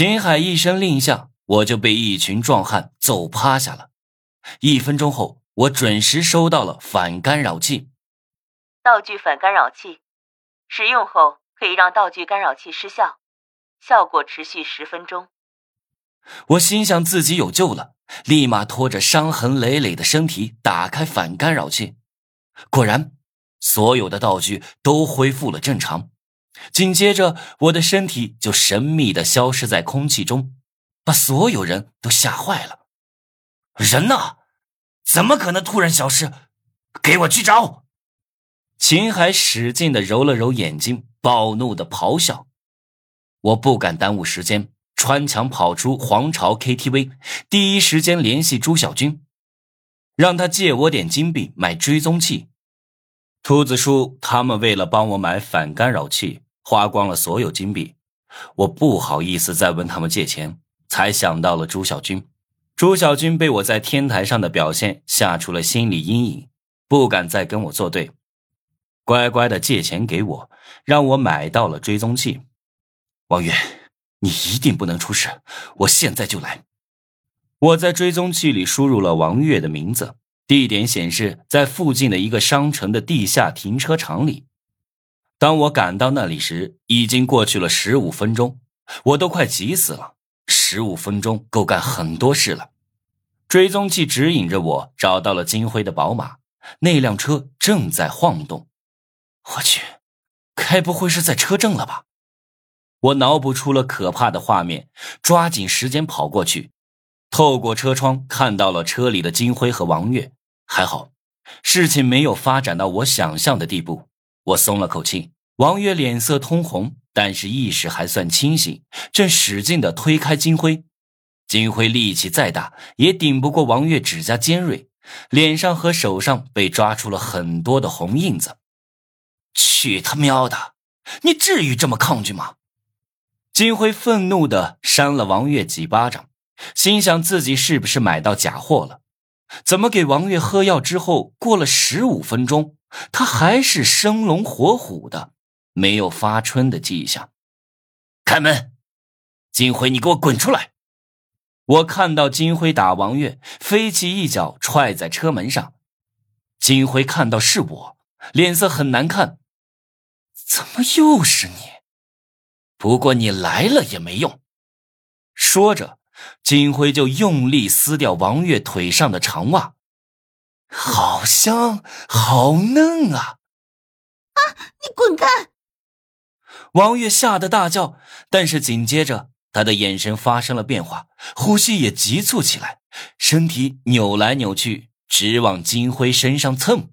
秦海一声令下，我就被一群壮汉揍趴下了。一分钟后，我准时收到了反干扰器。道具反干扰器，使用后可以让道具干扰器失效，效果持续十分钟。我心想自己有救了，立马拖着伤痕累累的身体打开反干扰器。果然，所有的道具都恢复了正常。紧接着，我的身体就神秘的消失在空气中，把所有人都吓坏了。人呢？怎么可能突然消失？给我去找！秦海使劲的揉了揉眼睛，暴怒的咆哮。我不敢耽误时间，穿墙跑出皇朝 KTV，第一时间联系朱小军，让他借我点金币买追踪器。兔子叔他们为了帮我买反干扰器。花光了所有金币，我不好意思再问他们借钱，才想到了朱小军。朱小军被我在天台上的表现吓出了心理阴影，不敢再跟我作对，乖乖的借钱给我，让我买到了追踪器。王月，你一定不能出事，我现在就来。我在追踪器里输入了王月的名字，地点显示在附近的一个商城的地下停车场里。当我赶到那里时，已经过去了十五分钟，我都快急死了。十五分钟够干很多事了。追踪器指引着我找到了金辉的宝马，那辆车正在晃动。我去，该不会是在车震了吧？我脑补出了可怕的画面，抓紧时间跑过去，透过车窗看到了车里的金辉和王月。还好，事情没有发展到我想象的地步。我松了口气，王月脸色通红，但是意识还算清醒，正使劲的推开金辉。金辉力气再大，也顶不过王月指甲尖锐，脸上和手上被抓出了很多的红印子。去他喵的！你至于这么抗拒吗？金辉愤怒的扇了王月几巴掌，心想自己是不是买到假货了？怎么给王月喝药之后，过了十五分钟？他还是生龙活虎的，没有发春的迹象。开门，金辉，你给我滚出来！我看到金辉打王月，飞起一脚踹在车门上。金辉看到是我，脸色很难看。怎么又是你？不过你来了也没用。说着，金辉就用力撕掉王月腿上的长袜。好香，好嫩啊！啊，你滚开！王月吓得大叫，但是紧接着他的眼神发生了变化，呼吸也急促起来，身体扭来扭去，直往金辉身上蹭。